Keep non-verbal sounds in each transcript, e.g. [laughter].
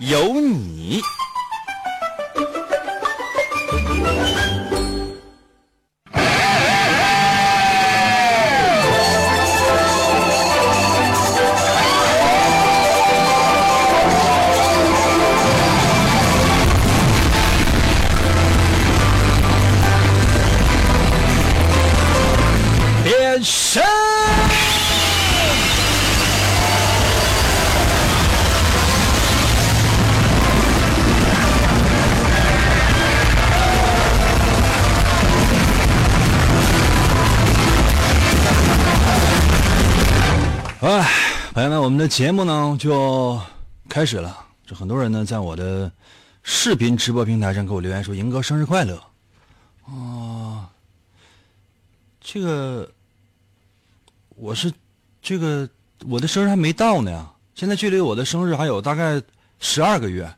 有你。我们的节目呢就开始了。这很多人呢在我的视频直播平台上给我留言说：“赢哥生日快乐！”啊，这个我是这个我的生日还没到呢，现在距离我的生日还有大概十二个月。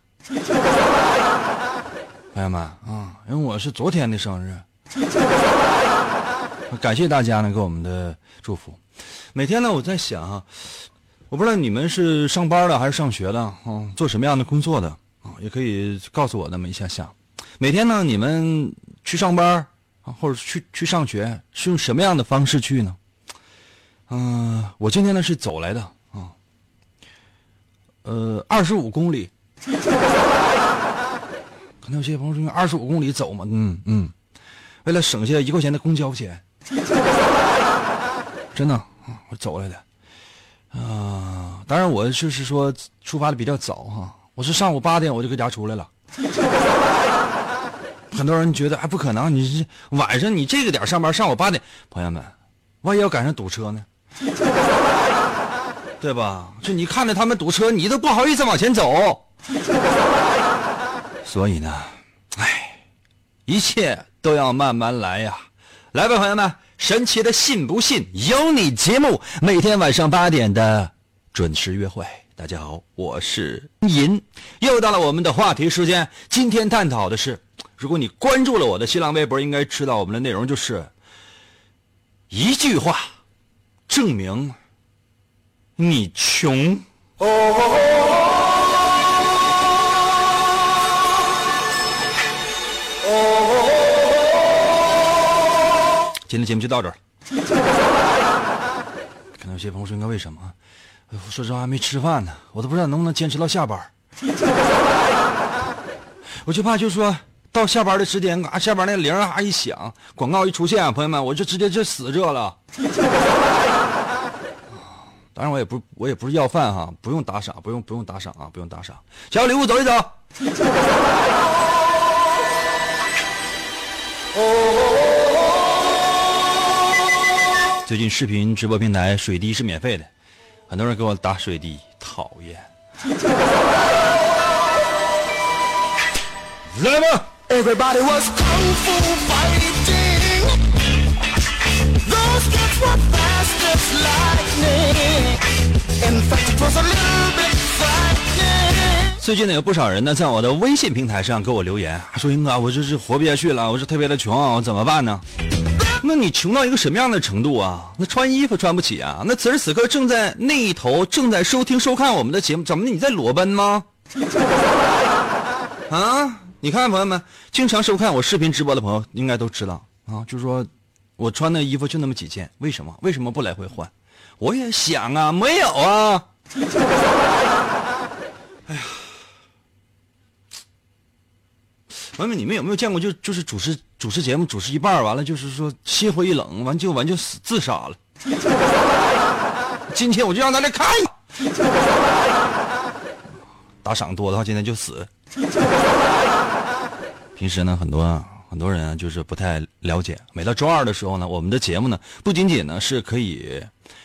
朋友们啊，因为我是昨天的生日，[laughs] 感谢大家呢给我们的祝福。每天呢，我在想啊，我不知道你们是上班的还是上学的啊，做什么样的工作的啊，也可以告诉我那么一下下。每天呢，你们去上班啊，或者去去上学，是用什么样的方式去呢？嗯、我今天呢是走来的啊，呃，二十五公里。可能有些朋友说二十五公里走嘛，嗯嗯，为了省下一块钱的公交钱，[laughs] 真的。我走来的，啊、当然我就是说出发的比较早哈、我是上午八点我就搁家出来了。[laughs] 很多人觉得哎不可能，你这晚上你这个点上班，上午八点，朋友们，万一要赶上堵车呢？[laughs] 对吧？就你看着他们堵车，你都不好意思往前走。[laughs] 所以呢，哎，一切都要慢慢来呀。来吧，朋友们，神奇的信不信由你节目，每天晚上八点的准时约会。大家好，我是银，又到了我们的话题时间。今天探讨的是，如果你关注了我的新浪微博，应该知道我们的内容就是一句话证明你穷。今天节目就到这儿。[laughs] 可能有些朋友说，应该为什么？哎呦说实话还没吃饭呢，我都不知道能不能坚持到下班。[laughs] 我就怕就说到下班的时间，啊，下班那铃啊一响，广告一出现，朋友们，我就直接就死这了。[laughs] 当然我也不我也不是要饭哈，不用打赏，不用不用打赏啊，不用打赏。小礼物走一走。最近视频直播平台水滴是免费的，很多人给我打水滴，讨厌。来吧，Everybody was kung fu fighting. Those kids were fast as lightning. In fact, it was a little bit frightening. 最近呢有不少人呢在我的微信平台上给我留言，说英哥，我这是活不下去了，我是特别的穷啊，我怎么办呢？那你穷到一个什么样的程度啊？那穿衣服穿不起啊？那此时此刻正在那一头正在收听收看我们的节目，怎么的你在裸奔吗？[laughs] 啊，你看朋友们，经常收看我视频直播的朋友应该都知道啊，就是说我穿的衣服就那么几件，为什么？为什么不来回换？我也想啊，没有啊。[laughs] 哎呀朋友们，你们有没有见过就就是主持主持节目主持一半完了就是说心灰意冷，完就完就死自杀了。今天我就让他来看，打赏多的话今天就死。平时呢，很多很多人啊就是不太了解，每到周二的时候呢，我们的节目呢不仅仅呢是可以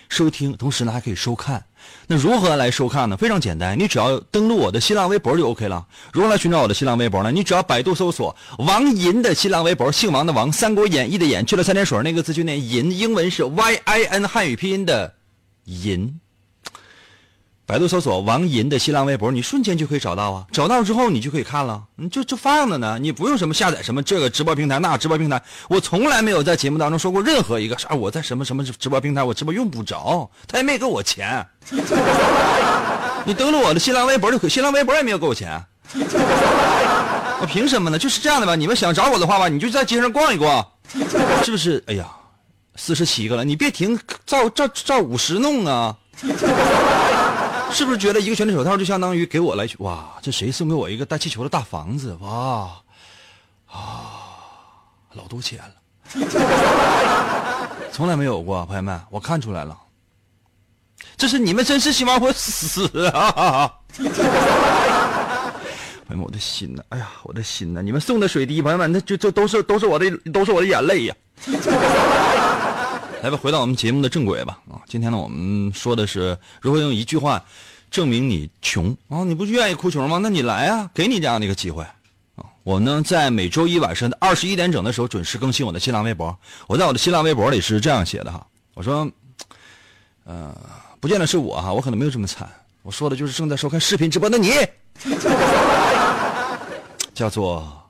收听，同时呢还可以收看。那如何来收看呢？非常简单，你只要登录我的新浪微博就 OK 了。如何来寻找我的新浪微博呢？你只要百度搜索王银的新浪微博，姓王的王，《三国演义》的演，去了三点水那个字就念银，英文是 Y I N，汉语拼音的银。百度搜索王银的新浪微博，你瞬间就可以找到啊！找到之后你就可以看了，你就就放着呢，你不用什么下载什么这个直播平台那直播平台。我从来没有在节目当中说过任何一个啥，我在什么什么直播平台我直播用不着，他也没给我钱。你登录我的新浪微博就可以，新浪微博也没有给我钱，我凭什么呢？就是这样的吧。你们想找我的话吧，你就在街上逛一逛，是不是？哎呀，四十七个了，你别停，照照照五十弄啊。是不是觉得一个拳头手套就相当于给我来哇？这谁送给我一个带气球的大房子？哇啊，老多钱了，[laughs] 从来没有过，朋友们，我看出来了，这是你们真是希望我死啊！[laughs] 朋友们，我的心呐，哎呀，我的心呐！你们送的水滴，朋友们，那就这都是都是我的都是我的眼泪呀！来吧，回到我们节目的正轨吧。啊，今天呢，我们说的是如何用一句话证明你穷啊？你不是愿意哭穷吗？那你来啊，给你这样的一个机会啊！我呢，在每周一晚上的二十一点整的时候准时更新我的新浪微博。我在我的新浪微博里是这样写的哈，我说，呃，不见得是我哈，我可能没有这么惨。我说的就是正在收看视频直播的你，[laughs] 叫做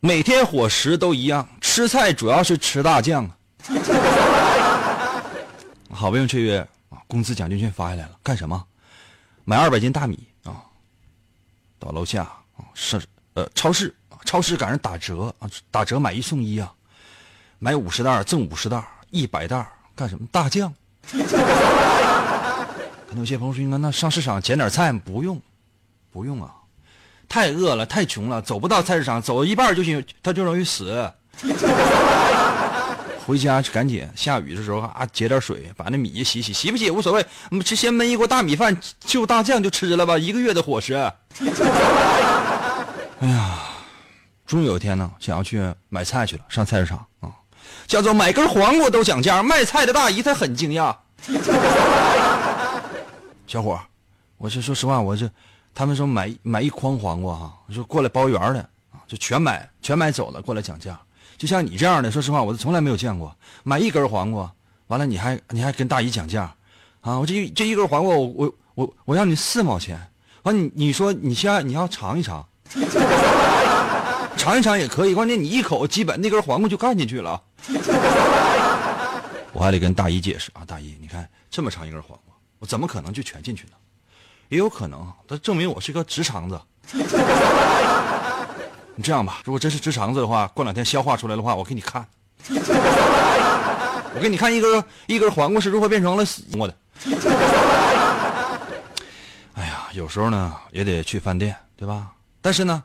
每天伙食都一样，吃菜主要是吃大酱。[laughs] 好不容易这月啊，工资奖金券发下来了，干什么？买二百斤大米啊，到楼下啊是呃超市超市赶上打折啊，打折买一送一啊，买五十袋赠五十袋，一百袋干什么？大酱。[laughs] 可能有些朋友说，那那上市场捡点菜不用，不用啊，太饿了，太穷了，走不到菜市场，走一半就行，他就容易死。回家就赶紧，下雨的时候啊，接点水，把那米洗洗，洗不洗无所谓，我们就先焖一锅大米饭，就大酱就吃了吧，一个月的伙食。哎呀，终于有一天呢，想要去买菜去了，上菜市场啊，叫做买根黄瓜都讲价，卖菜的大姨她很惊讶。小伙我是说实话，我这他们说买买一筐黄瓜哈，我说过来包圆的啊，就全买全买走了，过来讲价。就像你这样的，说实话，我从来没有见过买一根黄瓜，完了你还你还跟大姨讲价，啊，我这这一根黄瓜，我我我我让你四毛钱，完你你说你先你要尝一尝，尝一尝也可以，关键你一口基本那根黄瓜就干进去了，我还得跟大姨解释啊，大姨你看这么长一根黄瓜，我怎么可能就全进去呢？也有可能，它证明我是个直肠子。你这样吧，如果真是直肠子的话，过两天消化出来的话，我给你看。[laughs] 我给你看一根一根黄瓜是如何变成了黄瓜的。哎呀，有时候呢也得去饭店，对吧？但是呢，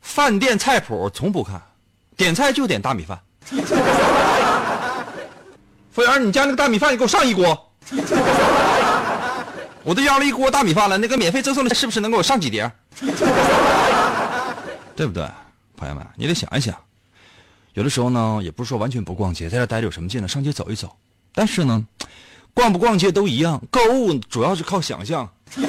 饭店菜谱从不看，点菜就点大米饭。服务员，你家那个大米饭，你给我上一锅。我都要了一锅大米饭了，那个免费赠送的是不是能给我上几碟？对不对，朋友们，你得想一想，有的时候呢，也不是说完全不逛街，在这待着有什么劲呢？上街走一走。但是呢，逛不逛街都一样，购物主要是靠想象。[laughs]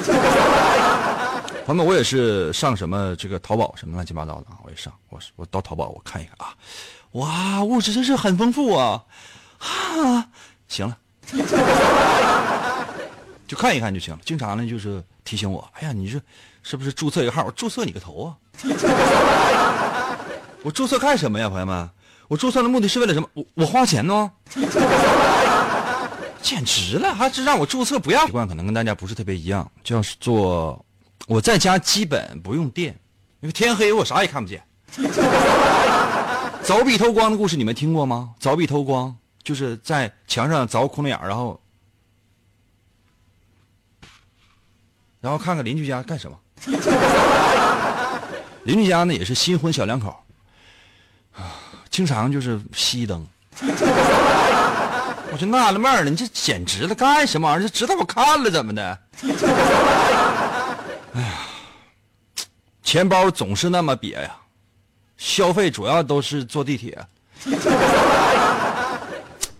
朋友们，我也是上什么这个淘宝什么乱七八糟的啊，我也上，我我到淘宝我看一看啊，哇，物质真是很丰富啊，啊，行了，[laughs] 就看一看就行了。经常呢就是提醒我，哎呀，你这是不是注册一个号？我注册你个头啊！[laughs] 我注册干什么呀，朋友们？我注册的目的是为了什么？我我花钱呢？[laughs] 简直了，还是让我注册不要？习惯可能跟大家不是特别一样，叫做我在家基本不用电，因为天黑我啥也看不见。[laughs] 凿壁偷光的故事你们听过吗？凿壁偷光就是在墙上凿窟窿眼然后然后看看邻居家干什么。[laughs] 邻居家呢也是新婚小两口，啊，经常就是熄灯。我就纳了闷了，你这简直了，干什么玩意儿？知道我看了怎么的？哎呀，钱包总是那么瘪呀，消费主要都是坐地铁。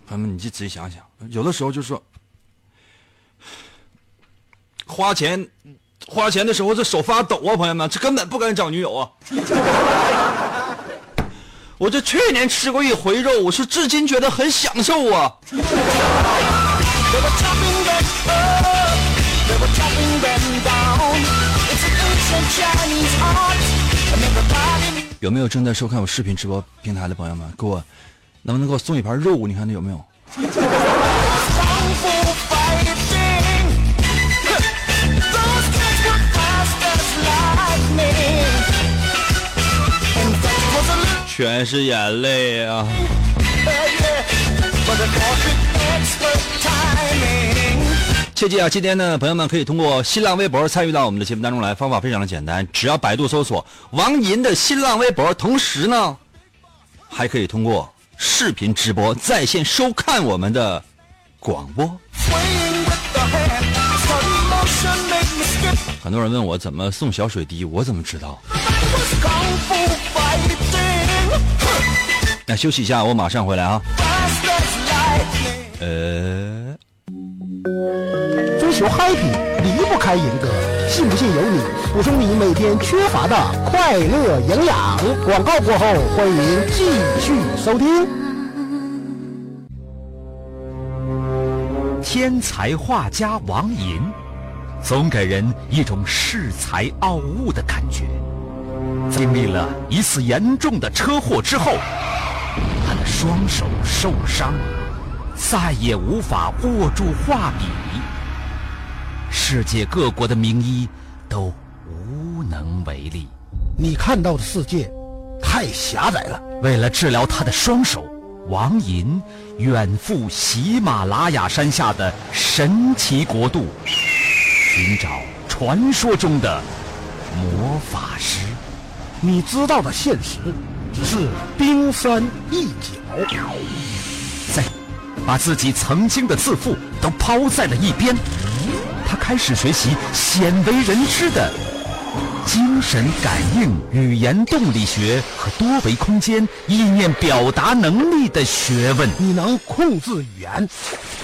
朋友们，你就仔细想想，有的时候就说，花钱花钱的时候这手发抖啊，朋友们，这根本不敢找女友啊。[laughs] 我这去年吃过一回肉，我是至今觉得很享受啊。有没有正在收看我视频直播平台的朋友们，给我，能不能给我送一盘肉？你看这有没有？全是眼泪啊！切记啊，今天呢，朋友们可以通过新浪微博参与到我们的节目当中来，方法非常的简单，只要百度搜索王银的新浪微博，同时呢，还可以通过视频直播在线收看我们的广播。很多人问我怎么送小水滴，我怎么知道？那休息一下，我马上回来啊。呃，追求 happy 离不开严格，信不信由你，补充你每天缺乏的快乐营养。广告过后，欢迎继续收听。天才画家王寅，总给人一种恃才傲物的感觉。经历了一次严重的车祸之后，他的双手受伤，再也无法握住画笔。世界各国的名医都无能为力。你看到的世界太狭窄了。为了治疗他的双手，王寅远赴喜马拉雅山下的神奇国度，寻找传说中的魔法师。你知道的现实只是冰山一角。在把自己曾经的自负都抛在了一边，他开始学习鲜为人知的精神感应、语言动力学和多维空间意念表达能力的学问。你能控制语言，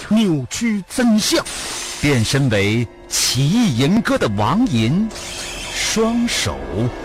扭曲真相。变身为奇异吟歌的王银，双手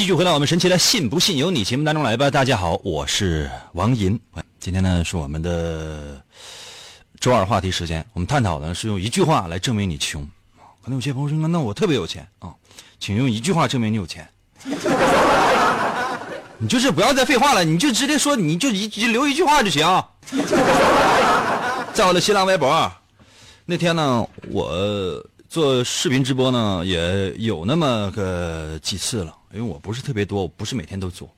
继续回到我们神奇的“信不信由你”节目当中来吧。大家好，我是王银。今天呢是我们的周二话题时间，我们探讨的是用一句话来证明你穷。可能有些朋友说：“那我特别有钱啊，请用一句话证明你有钱。[laughs] ”你就是不要再废话了，你就直接说，你就一就留一句话就行。在我的新浪微博，那天呢，我做视频直播呢，也有那么个几次了，因为我不是特别多，我不是每天都做，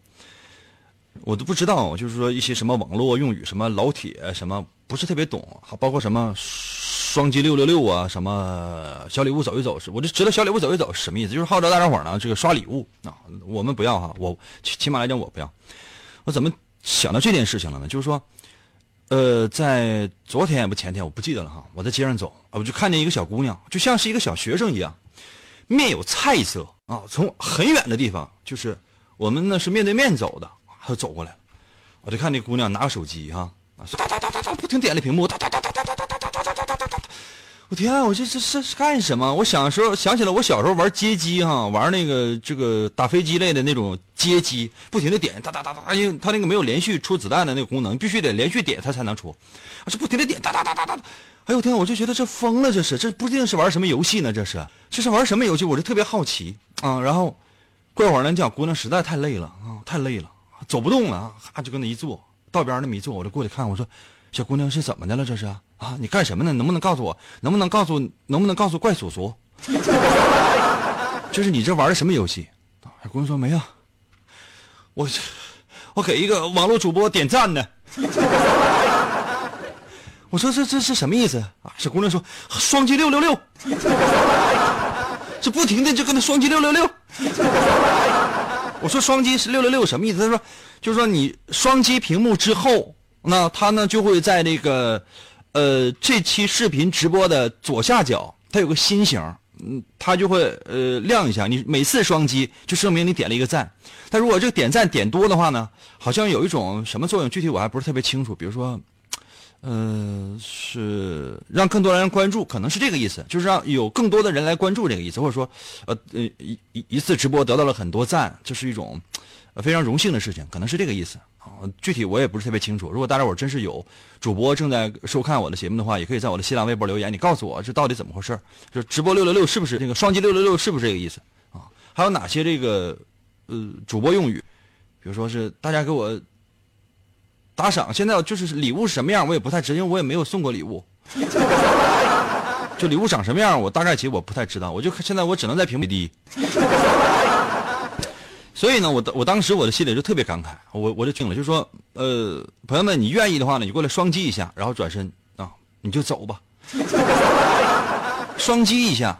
我都不知道，就是说一些什么网络用语，什么老铁，什么不是特别懂，还包括什么双击六六六啊，什么小礼物走一走，我就知道小礼物走一走什么意思，就是号召大家伙呢这个刷礼物啊，我们不要哈，我起起码来讲我不要，我怎么想到这件事情了呢？就是说。呃，在昨天也不前天，我不记得了哈。我在街上走，我就看见一个小姑娘，就像是一个小学生一样，面有菜色啊。从很远的地方，就是我们呢是面对面走的，他就走过来了。我就看那姑娘拿个手机哈，啊，哒哒哒哒哒，不停点那屏幕，哒哒哒哒哒哒哒哒哒哒哒哒哒。我天啊！我这这是干什么？我想时候想起来我小时候玩街机哈，玩那个这个打飞机类的那种街机，不停的点哒哒哒哒，因为它那个没有连续出子弹的那个功能，必须得连续点它才能出，我是不停的点哒哒哒哒哒。哎呦天！我就觉得这疯了，这是这不一定是玩什么游戏呢？这是这是玩什么游戏？我就特别好奇啊。然后过一会儿呢，这小姑娘实在太累了啊，太累了，走不动了啊，就跟那一坐，道边那么一坐，我就过去看，我说小姑娘是怎么的了？这是啊，你干什么呢？能不能告诉我？能不能告诉能不能告诉怪叔叔？[laughs] 就是你这玩的什么游戏？小姑娘说没有，我我给一个网络主播点赞呢。我说这这是什么意思啊？小姑娘说双击六六六，[laughs] 这不停的就跟他双击六六六。我说双击是六六六什么意思？他说就是说你双击屏幕之后，那他呢就会在这个呃这期视频直播的左下角，它有个心形，嗯，它就会呃亮一下。你每次双击就说明你点了一个赞。但如果这个点赞点多的话呢，好像有一种什么作用，具体我还不是特别清楚。比如说。呃，是让更多人关注，可能是这个意思，就是让有更多的人来关注这个意思，或者说，呃呃一一一次直播得到了很多赞，这是一种非常荣幸的事情，可能是这个意思啊。具体我也不是特别清楚。如果大家伙真是有主播正在收看我的节目的话，也可以在我的新浪微博留言，你告诉我这到底怎么回事就直播六六六是不是这个双击六六六是不是这个意思啊？还有哪些这个呃主播用语，比如说是大家给我。打赏，现在就是礼物什么样，我也不太知，因为我也没有送过礼物。就礼物长什么样，我大概其实我不太知道。我就现在我只能在屏幕低。所以呢，我我当时我的心里就特别感慨，我我就听了，就说，呃，朋友们，你愿意的话呢，你过来双击一下，然后转身啊，你就走吧。双击一下，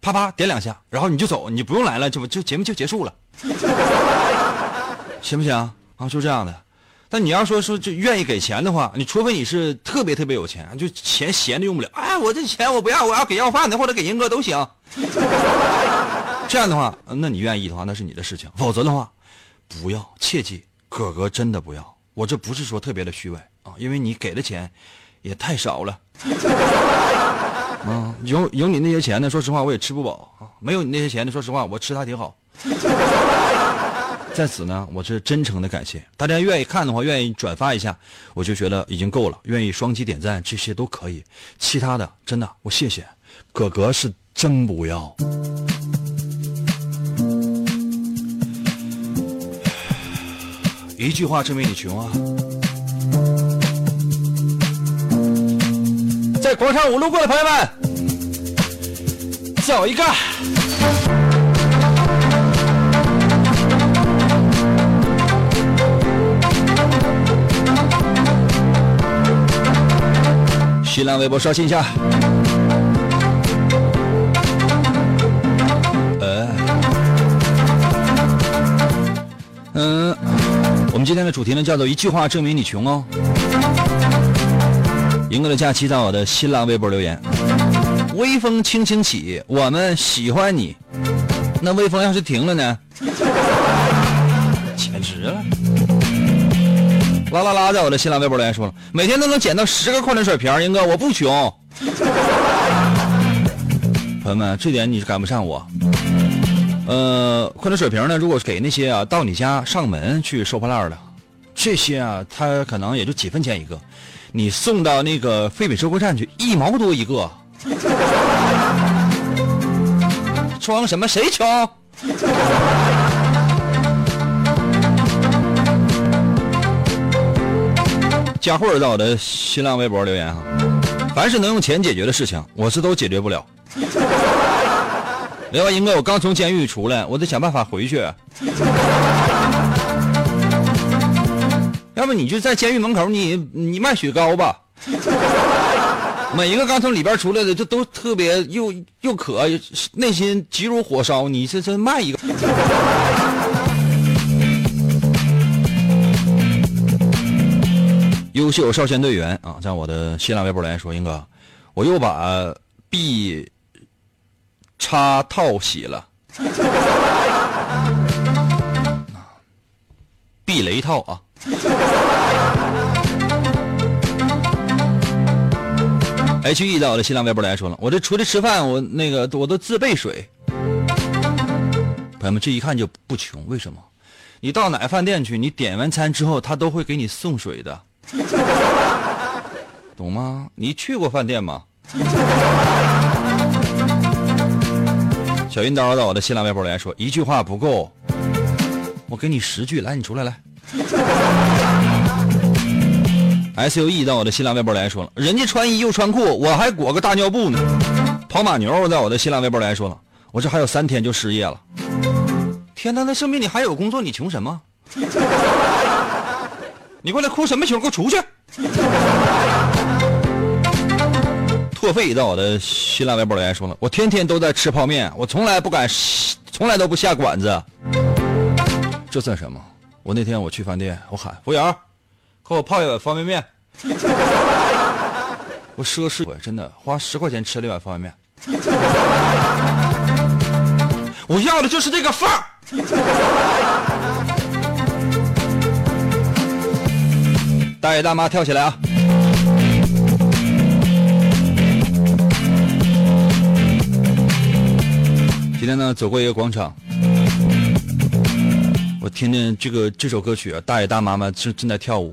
啪啪点两下，然后你就走，你不用来了，就就节目就结束了，行不行啊？就这样的。但你要说说就愿意给钱的话，你除非你是特别特别有钱，就钱闲的用不了。哎，我这钱我不要，我要给要饭的或者给英哥都行。[laughs] 这样的话，那你愿意的话，那是你的事情。否则的话，不要，切记，哥哥真的不要。我这不是说特别的虚伪啊，因为你给的钱也太少了。啊，[laughs] 有有你那些钱呢，说实话我也吃不饱啊。没有你那些钱呢，说实话我吃的还挺好。在此呢，我是真诚的感谢大家愿意看的话，愿意转发一下，我就觉得已经够了。愿意双击点赞，这些都可以。其他的，真的我谢谢，哥哥是真不要。一句话证明你穷啊！在广场舞路过的朋友们，走一个。新浪微博刷新一下。呃，嗯，我们今天的主题呢叫做一句话证明你穷哦。赢哥的假期在我的新浪微博留言，微风轻轻起，我们喜欢你。那微风要是停了呢？啦啦啦，在我的新浪微博留言说了，每天都能捡到十个矿泉水瓶，英哥我不穷。朋友们，这点你是赶不上我。呃，矿泉水瓶呢，如果给那些啊到你家上门去收破烂的，这些啊，他可能也就几分钱一个，你送到那个废品收购站去，一毛多一个。[laughs] 装什么？谁穷？佳慧在我的新浪微博留言哈，凡是能用钱解决的事情，我是都解决不了。另外，英哥，我刚从监狱出来，我得想办法回去。要不你就在监狱门口，你你卖雪糕吧。每一个刚从里边出来的，就都特别又又渴，内心急如火烧。你这这卖一个。优秀少先队员啊，在我的新浪微博来说，英哥，我又把 B 叉套洗了，[laughs] 避雷套啊。H E 在我的新浪微博来说了，我这出去吃饭，我那个我都自备水。朋友们，这一看就不穷，为什么？你到哪个饭店去，你点完餐之后，他都会给你送水的。[laughs] 懂吗？你去过饭店吗？小云刀在我的新浪微博来说一句话不够，我给你十句。来，你出来来。S U E 到我的新浪微博来说了，人家穿衣又穿裤，我还裹个大尿布呢。跑马牛在我的新浪微博来说了，我这还有三天就失业了。天哪，那证明你还有工作，你穷什么？你过来哭什么熊？给我出去！[laughs] 破费到我的新浪微博留言说了，我天天都在吃泡面，我从来不敢，[laughs] 从来都不下馆子。这算什么？我那天我去饭店，我喊服务员，给我泡一碗方便面。[laughs] 我奢侈，我真的花十块钱吃了一碗方便面。我要的就是这个范儿。大爷大妈跳起来啊！今天呢，走过一个广场，我听见这个这首歌曲啊，大爷大妈们正正在跳舞。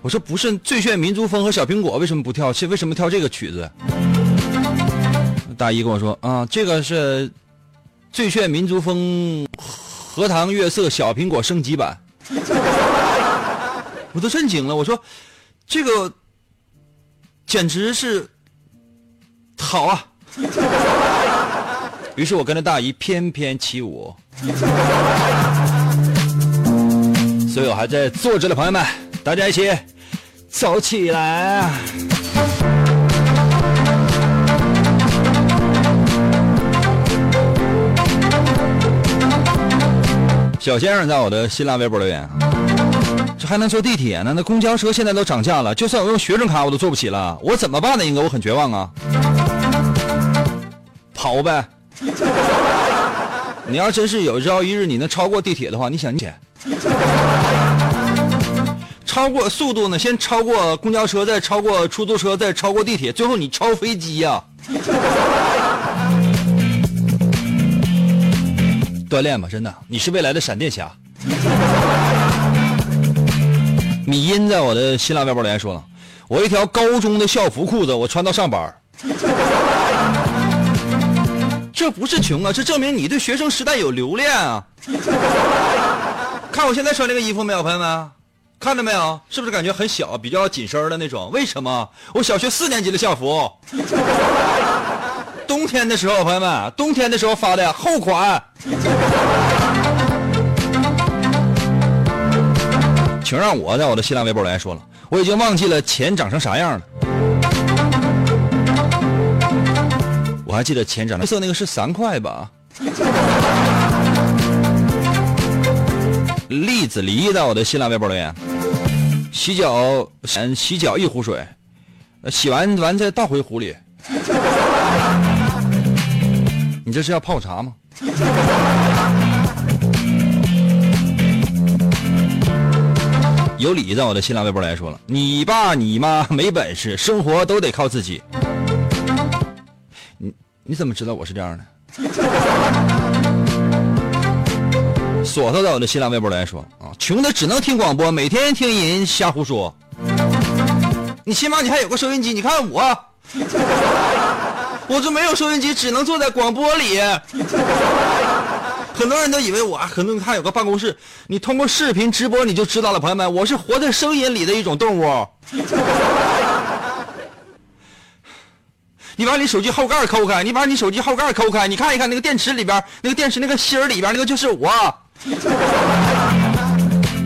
我说不是《最炫民族风》和小苹果为什么不跳？是为什么跳这个曲子？大姨跟我说啊，这个是《最炫民族风》荷塘月色小苹果升级版。我都震惊了，我说这个简直是好啊！[laughs] 于是我跟着大姨翩翩起舞。[laughs] 所有还在坐着的朋友们，大家一起走起来啊！小先生在我的新浪微博留言，这还能坐地铁呢？那公交车现在都涨价了，就算我用学生卡我都坐不起了，我怎么办呢？英哥，我很绝望啊！跑呗！[laughs] 你要真是有朝一日你能超过地铁的话，你想钱？超过速度呢？先超过公交车，再超过出租车，再超过地铁，最后你超飞机呀、[laughs] 锻炼吧，真的，你是未来的闪电侠。米音在我的新浪微博留言说了，我一条高中的校服裤子，我穿到上班这不是穷啊，这证明你对学生时代有留恋啊！看我现在穿这个衣服没有，朋友们，看到没有？是不是感觉很小，比较紧身的那种？为什么？我小学四年级的校服，冬天的时候，朋友们，冬天的时候发的厚款。请让我在我的新浪微博留言说了，我已经忘记了钱长成啥样了。我还记得钱长得色那个是三块吧。栗子梨在我的新浪微博留言，洗脚洗脚一壶水，洗完完再倒回壶里。你这是要泡茶吗？有理在我的新浪微博来说了，你爸你妈没本事，生活都得靠自己。你你怎么知道我是这样的？[laughs] 锁头在我的新浪微博来说啊，穷的只能听广播，每天听人瞎胡说。你起码你还有个收音机，你看我，[laughs] 我这没有收音机，只能坐在广播里。很多人都以为我可能还有个办公室，你通过视频直播你就知道了，朋友们，我是活在声音里的一种动物。你把你手机后盖抠开，你把你手机后盖抠开，你看一看那个电池里边，那个电池那个芯儿里边那个就是我。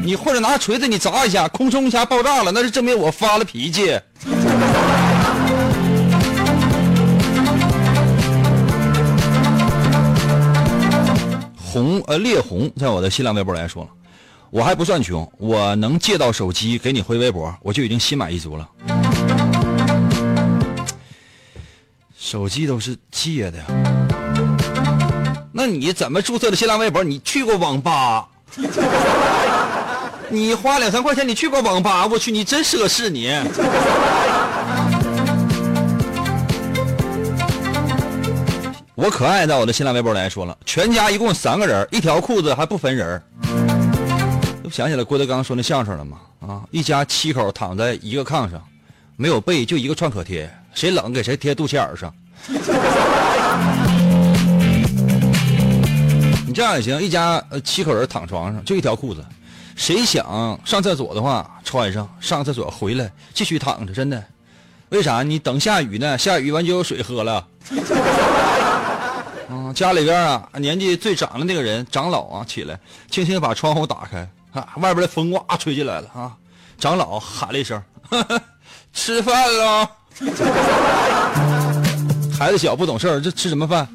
你或者拿锤子你砸一下，空冲一下爆炸了，那是证明我发了脾气。红呃烈红在我的新浪微博来说，我还不算穷，我能借到手机给你回微博，我就已经心满意足了。手机都是借的，那你怎么注册的新浪微博？你去过网吧？你花两三块钱，你去过网吧？我去，你真奢侈你。我可爱在我的新浪微博来说了，全家一共三个人，一条裤子还不分人儿。这不想起来郭德纲说那相声了吗？啊，一家七口躺在一个炕上，没有被，就一个创可贴，谁冷给谁贴肚脐眼上。[laughs] 你这样也行，一家呃七口人躺床上，就一条裤子，谁想上厕所的话穿上，上厕所回来继续躺着，真的。为啥？你等下雨呢？下雨完就有水喝了。啊，家里边啊，年纪最长的那个人，长老啊，起来，轻轻把窗户打开，啊，外边的风哇吹进来了啊。长老喊了一声：“呵 [laughs] 呵吃饭了。[laughs] ”孩子小不懂事儿，这吃什么饭？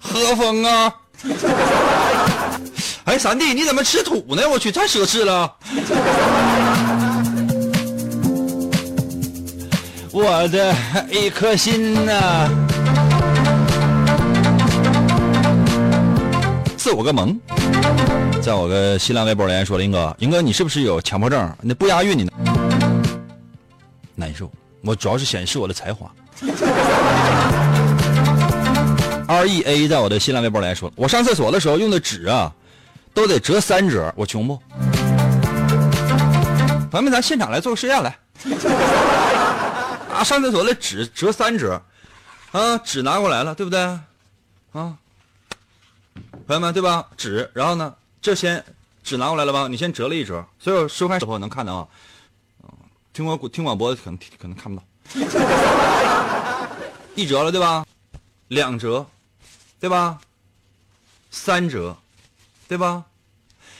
喝风啊！哎，三弟，你怎么吃土呢？我去，太奢侈了。我的一颗心呐、自我个萌，在我个新浪微博留言说林，哥，林哥你是不是有强迫症？那不押韵你？难受，我主要是显示我的才华。R E A 在我的新浪微博来说，我上厕所的时候用的纸啊，都得折三折，我穷不？咱们，咱现场来做个实验来。啊，上厕所的纸折三折，啊，纸拿过来了，对不对？啊，朋友们，对吧？纸，然后呢，这先纸拿过来了吧？你先折了一折，所有收看的朋友能看到啊。听广听广播的可能可能看不到，[laughs] 一折了对吧？两折，对吧？三折，对吧？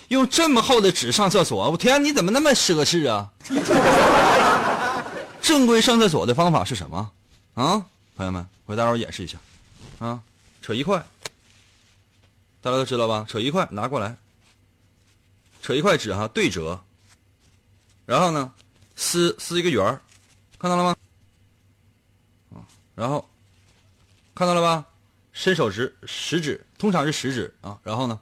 用这么厚的纸上厕所，我天，你怎么那么奢侈啊？[laughs] 正规上厕所的方法是什么？啊，朋友们，我给大伙演示一下，啊，扯一块，大家都知道吧？扯一块拿过来，扯一块纸哈，对折，然后呢？撕撕一个圆儿，看到了吗？啊，然后看到了吧？伸手指食指，通常是食指啊。然后呢，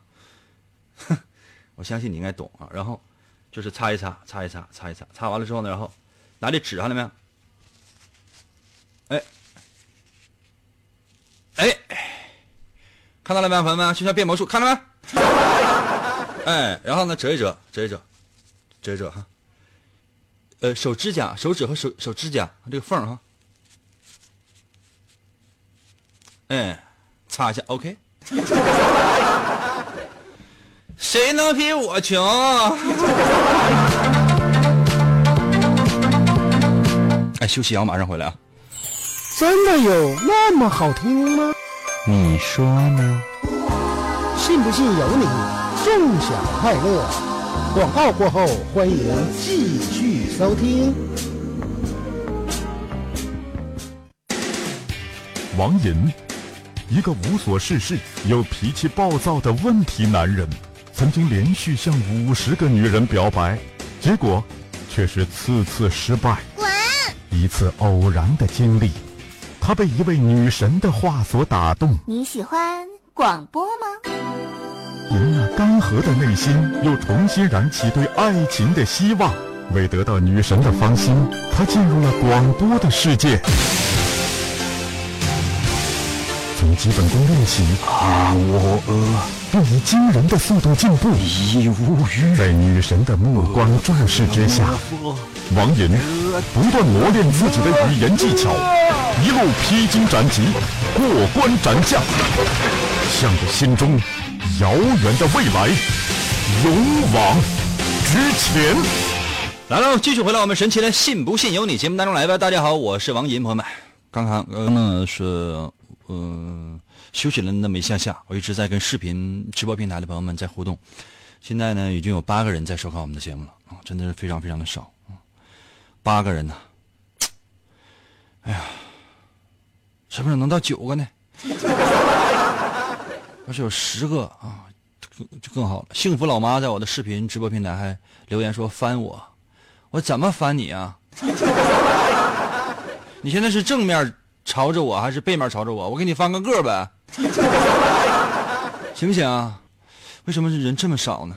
哼 [laughs] 我相信你应该懂啊。然后就是擦一擦，擦一擦，擦一擦，擦完了之后呢，然后拿这纸看到没有？哎，看到了没有，朋友们？就像变魔术，看到没？[laughs] 哎，然后呢，折一折，折一折，折一折哈。呃，手指甲、手指和手手指甲这个缝哈，哎，擦一下，OK。[laughs] 谁能比我穷？哎，休息啊，我马上回来啊。真的有那么好听吗？你说呢？信不信由你，纵享快乐。广告过后，欢迎继续收听。王寅，一个无所事事又脾气暴躁的问题男人，曾经连续向五十个女人表白，结果却是次次失败。滚！一次偶然的经历，他被一位女神的话所打动，你喜欢广播吗？您那干涸的内心又重新燃起对爱情的希望。为得到女神的芳心，他进入了广播的世界。从基本功练习，啊，我呃并以惊人的速度进步。已无语。在女神的目光注视之下，王银不断磨练自己的语言技巧，一路披荆斩棘，过关斩将，向着心中遥远的未来勇往直前。来了，继续回到我们神奇的“信不信由你”节目当中来吧。大家好，我是王银，朋友们。刚刚刚刚嗯休息了那么一下下，我一直在跟视频直播平台的朋友们在互动。现在呢已经有八个人在收看我们的节目了啊，真的是非常非常的少啊，八个人呢。[tsk] 哎呀，什么时候能到九个呢？要是有十个啊，就更好了。幸福老妈在我的视频直播平台还留言说翻我。我怎么翻你啊？[laughs] 你现在是正面朝着我还是背面朝着我？我给你翻个个呗，[laughs] 行不行啊？为什么人这么少呢？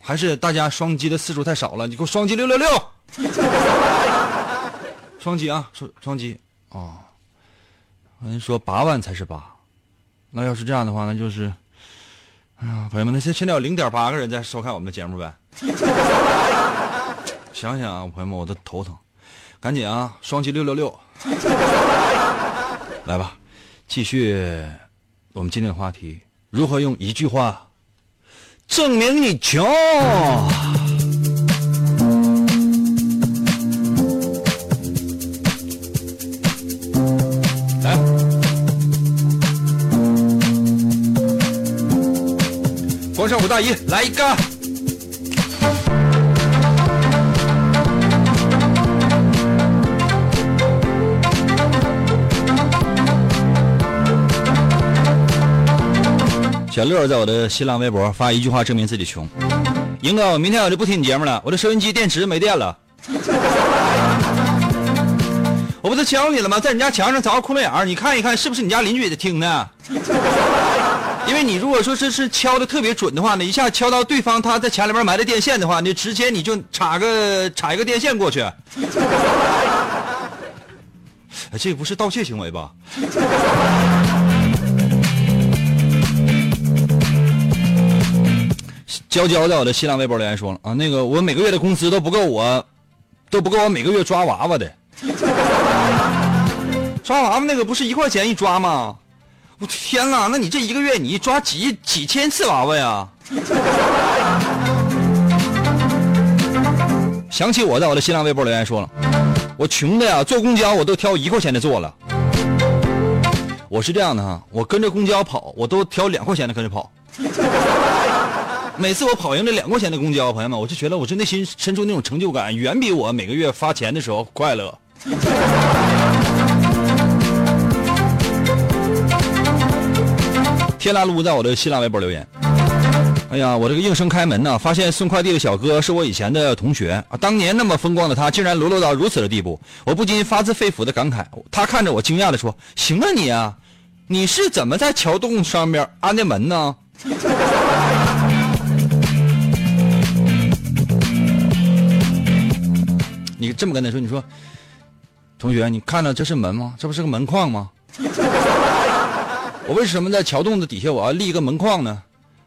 还是大家双击的次数太少了？你给我双击六六六，[laughs] 双击啊，双双击哦。人说八万才是八，那要是这样的话，那就是，哎呀，朋友们，那现现在有零点八个人在收看我们的节目呗。[laughs] 想想啊，朋友们，我都头疼，赶紧啊，双击六六六，[laughs] 来吧，继续我们今天的话题，如何用一句话证明你穷？来，广场舞大衣，来一个。小乐在我的新浪微博发一句话证明自己穷。英哥，我明天我就不听你节目了，我的收音机电池没电了。我不是教你了吗？在你家墙上凿个窟窿眼儿，你看一看是不是你家邻居也听呢？因为你如果说这是敲的特别准的话呢，一下敲到对方他在墙里边埋的电线的话，你直接你就插个插一个电线过去。哎，这不是盗窃行为吧？娇娇在我的新浪微博留言说了啊，那个我每个月的工资都不够我，都不够我每个月抓娃娃的。[laughs] 抓娃娃那个不是一块钱一抓吗？我天哪，那你这一个月你抓几几千次娃娃呀？[laughs] 想起我在我的新浪微博留言说了，我穷的呀，坐公交我都挑一块钱的坐了。我是这样的哈，我跟着公交跑，我都挑两块钱的跟着跑。每次我跑赢这两块钱的公交，朋友们，我就觉得我这内心深处那种成就感，远比我每个月发钱的时候快乐。[laughs] 天蓝路在我的新浪微博留言。哎呀，我这个应声开门呢，发现送快递的小哥是我以前的同学啊，当年那么风光的他，竟然沦落到如此的地步，我不禁发自肺腑的感慨。他看着我，惊讶的说：“行啊你啊，你是怎么在桥洞上面安的门呢？”你这么跟他说，你说，同学，你看到这是门吗？这不是个门框吗？[laughs] 我为什么在桥洞子底下我要立一个门框呢？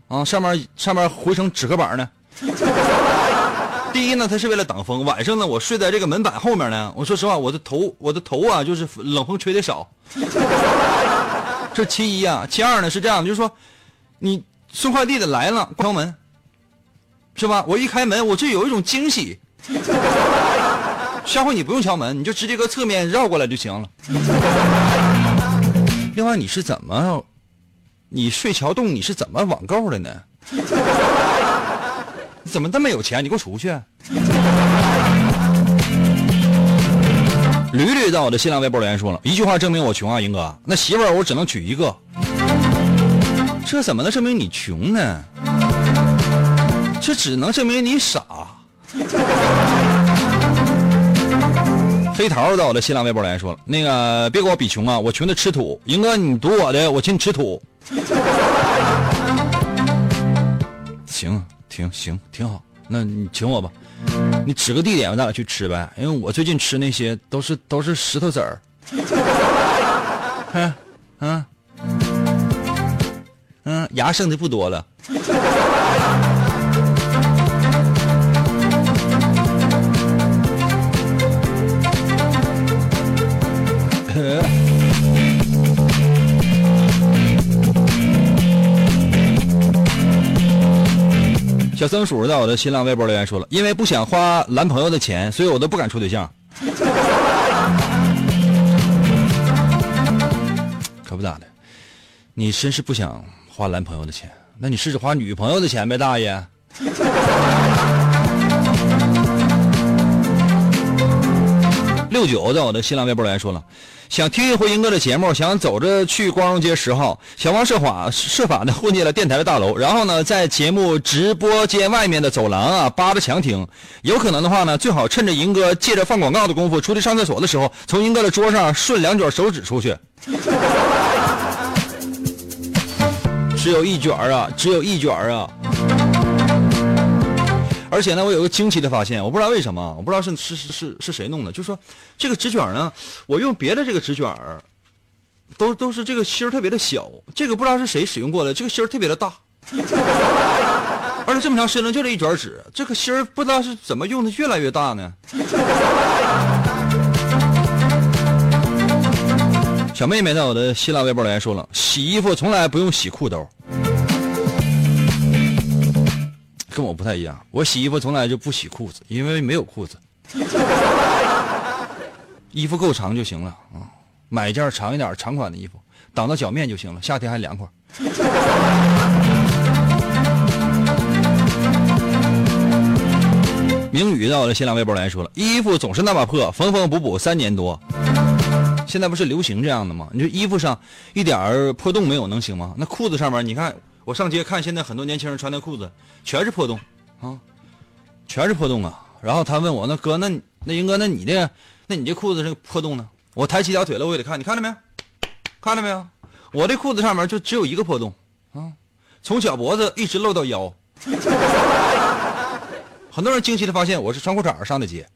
啊，上面上面糊成纸壳板呢？[laughs] 第一呢，它是为了挡风。晚上呢，我睡在这个门板后面呢。我说实话，我的头我的头啊，就是冷风吹的少。[laughs] 这其一啊，其二呢是这样，就是说，你送快递的来了，敲门，是吧？我一开门，我就有一种惊喜。下回你不用敲门，你就直接搁侧面绕过来就行了。[laughs] 另外，你是怎么，你睡桥洞你是怎么网购的呢？[laughs] 你怎么这么有钱？你给我出去！驴驴在我的新浪微博留言说了一句话，证明我穷啊，英哥，那媳妇儿我只能娶一个。这怎么能证明你穷呢？这只能证明你傻。黑桃在我的新浪微博来说了，那个别跟我比穷啊，我穷的吃土。赢哥，你赌我的，我请你吃土。[laughs] 行，挺行，挺好。那你请我吧，你指个地点，咱俩去吃呗。因为我最近吃那些都是都是石头子儿。嗯嗯嗯，牙剩的不多了。小松鼠在我的新浪微博留言说了，因为不想花男朋友的钱，所以我都不敢处对象。可不咋的，你真是不想花男朋友的钱，那你试试花女朋友的钱呗，大爷。九在我的新浪微博来说了，想听一回英哥的节目，想走着去光荣街十号，想方设法设法的混进了电台的大楼，然后呢，在节目直播间外面的走廊啊扒着墙听，有可能的话呢，最好趁着英哥借着放广告的功夫出去上厕所的时候，从英哥的桌上顺两卷手指出去。[laughs] 只有一卷啊，只有一卷啊。而且呢，我有个惊奇的发现，我不知道为什么，我不知道是是是是谁弄的，就说这个纸卷呢，我用别的这个纸卷儿，都都是这个芯儿特别的小，这个不知道是谁使用过的，这个芯儿特别的大，而且这么长时间就这一卷纸，这个芯儿不知道是怎么用的越来越大呢。小妹妹在我的新浪微博留言说了，洗衣服从来不用洗裤兜。跟我不太一样，我洗衣服从来就不洗裤子，因为没有裤子，[laughs] 衣服够长就行了啊，买件长一点长款的衣服，挡到脚面就行了，夏天还凉快。[laughs] 明宇到我的新浪微博来说了，衣服总是那么破，缝缝补补三年多，现在不是流行这样的吗？你说衣服上一点破洞没有能行吗？那裤子上面你看。我上街看，现在很多年轻人穿的裤子全是破洞啊，全是破洞啊。然后他问我，那哥，那那英哥，那你的，那你这裤子是破洞呢？我抬起条腿了，我也得看，你看到没有？看到没有？我这裤子上面就只有一个破洞啊，从小脖子一直露到腰。[laughs] 很多人惊奇的发现，我是穿裤衩上的街。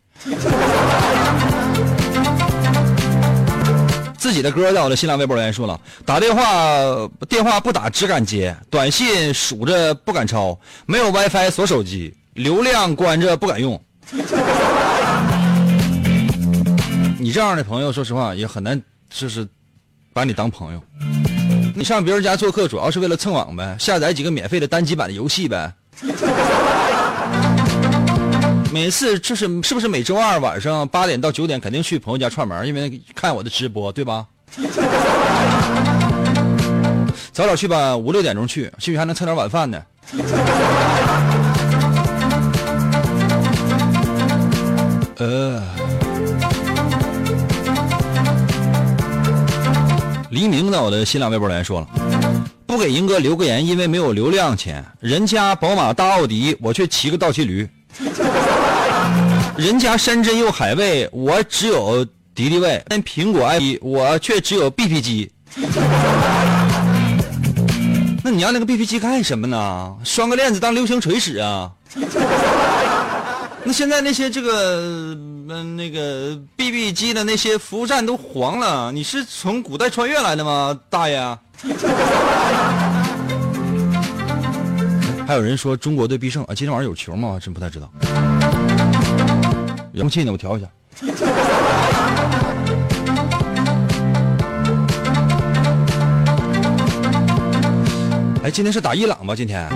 自己的歌在我的新浪微博留言说了，打电话电话不打只敢接，短信数着不敢抄，没有 WiFi 锁手机，流量关着不敢用。[laughs] 你这样的朋友，说实话也很难，就是把你当朋友。你上别人家做客，主要是为了蹭网呗，下载几个免费的单机版的游戏呗。每次就是是不是每周二晚上八点到九点肯定去朋友家串门，因为看我的直播，对吧？早点去吧，五六点钟去，去还能蹭点晚饭呢。呃，黎明在我的新浪微博留言说了，不给英哥留个言，因为没有流量钱。人家宝马大奥迪，我却骑个倒骑驴。人家山珍又海味，我只有敌敌畏；但苹果 i，我却只有 BP 机。[laughs] 那你要那个 BP 机干什么呢？拴个链子当流星锤使啊？[laughs] 那现在那些这个嗯那个 BB 机的那些服务站都黄了，你是从古代穿越来的吗，大爷？[laughs] 还有人说中国队必胜啊！今天晚上有球吗？真不太知道。容器呢？我调一下。哎，今天是打伊朗吧？今天。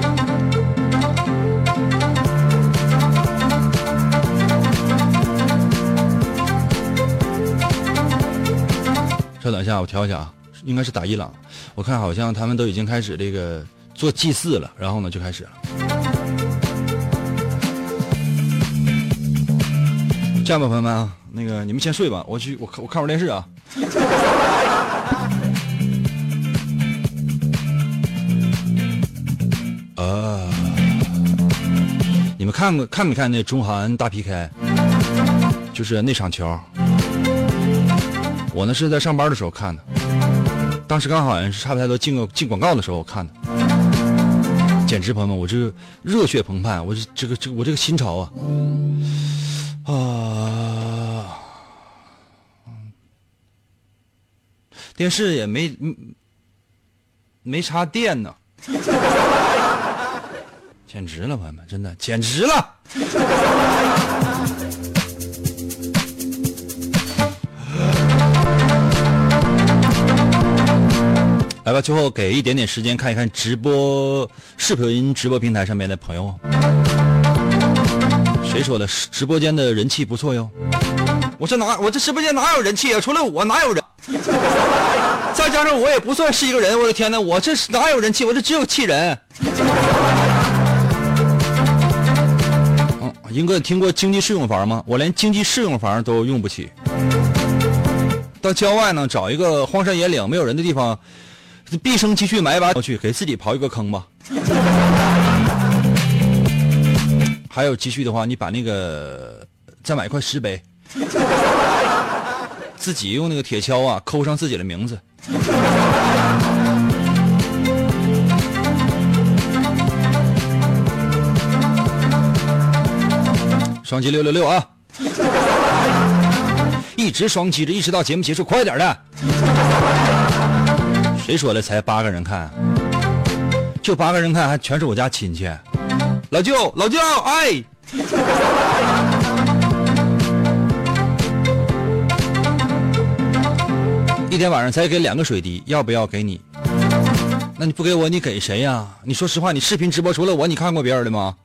稍等一下，我调一下啊，应该是打伊朗。我看好像他们都已经开始这个做祭祀了，然后呢就开始了。这样吧，朋友们啊，那个你们先睡吧，我去我看我看会儿电视啊。[laughs] 啊，你们看过看没看那中韩大 PK？就是那场球。我呢是在上班的时候看的，当时刚好像是差不太多进个进广告的时候我看的，简直朋友们，我这个热血澎湃，我这这个这个我这个心潮啊啊！电视也没没插电呢，[laughs] 简直了，朋友们，真的简直了！来吧，最后给一点点时间看一看直播视频直播平台上面的朋友。谁说的？直播间的人气不错哟。我这哪？我这直播间哪有人气啊？除了我哪有人？[laughs] 再加上我也不算是一个人。我的天哪！我这哪有人气？我这只有气人。嗯，英哥，你听过经济适用房吗？我连经济适用房都用不起。到郊外呢，找一个荒山野岭没有人的地方。毕生积蓄买一把去，给自己刨一个坑吧。还有积蓄的话，你把那个再买一块石碑，自己用那个铁锹啊抠上自己的名字。双击六六六啊！一直双击着，一直到节目结束，快点的。谁说的？才八个人看，就八个人看，还全是我家亲戚。老舅，老舅，哎，一天晚上才给两个水滴，要不要给你？那你不给我，你给谁呀？你说实话，你视频直播除了我，你看过别人的吗？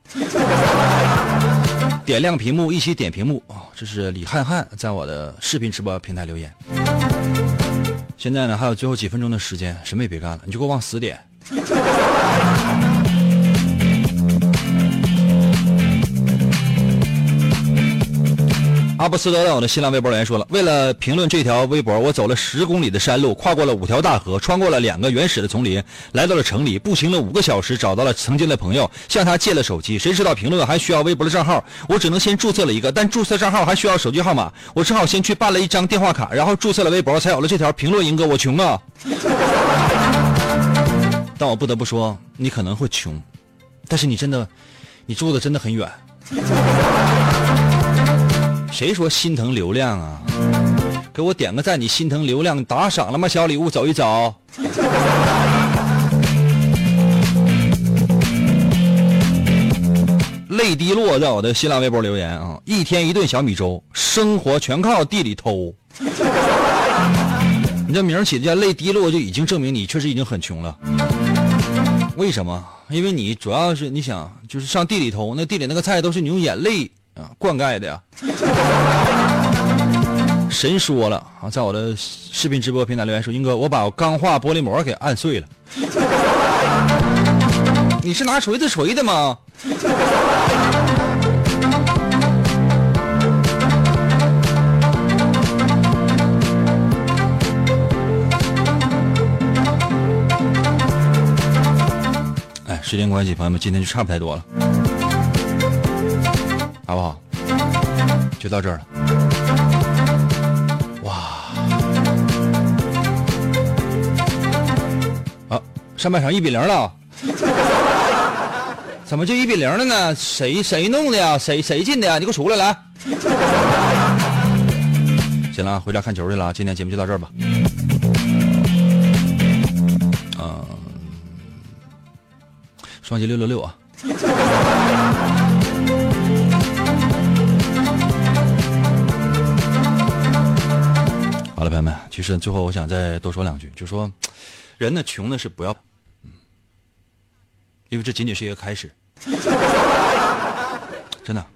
点亮屏幕，一起点屏幕啊！这是李汉汉在我的视频直播平台留言。现在呢，还有最后几分钟的时间，什么也别干了，你就给我往死点。阿布斯德在我的新浪微博留言说了，为了评论这条微博，我走了十公里的山路，跨过了五条大河，穿过了两个原始的丛林，来到了城里，步行了五个小时，找到了曾经的朋友，向他借了手机。谁知道评论还需要微博的账号，我只能先注册了一个，但注册账号还需要手机号码，我只好先去办了一张电话卡，然后注册了微博，才有了这条评论。英哥，我穷啊！但我不得不说，你可能会穷，但是你真的，你住的真的很远。谁说心疼流量啊？给我点个赞，你心疼流量打赏了吗？小礼物走一走。[laughs] 泪滴落在我的新浪微博留言啊！一天一顿小米粥，生活全靠地里偷。[laughs] 你这名起的叫泪滴落，就已经证明你确实已经很穷了。为什么？因为你主要是你想就是上地里偷，那地里那个菜都是你用眼泪啊灌溉的呀。[laughs] 神说了啊，在我的视频直播平台留言说：“英哥，我把钢化玻璃膜给按碎了。[laughs] ”你是拿锤子锤的吗？哎，时间关系，朋友们，今天就差不太多了，好不好？就到这儿了。哇！好，上半场一比零了。[laughs] 怎么就一比零了呢？谁谁弄的呀？谁谁进的呀？你给我出来来！[laughs] 行了，回家看球去了。今天节目就到这儿吧。嗯、双击六六六啊！了，朋友们，其实最后我想再多说两句，就说人呢，穷的是不要，嗯，因为这仅仅是一个开始。[laughs] 真的，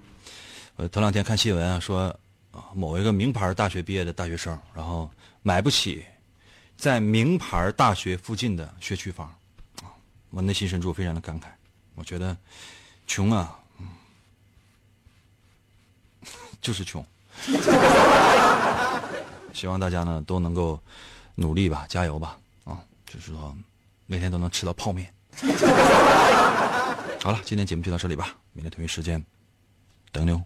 我头两天看新闻啊，说某一个名牌大学毕业的大学生，然后买不起在名牌大学附近的学区房，我内心深处非常的感慨。我觉得穷啊，就是穷。希望大家呢都能够努力吧，加油吧，啊，就是说每天都能吃到泡面。[laughs] 好了，今天节目就到这里吧，明天同一时间等你哦。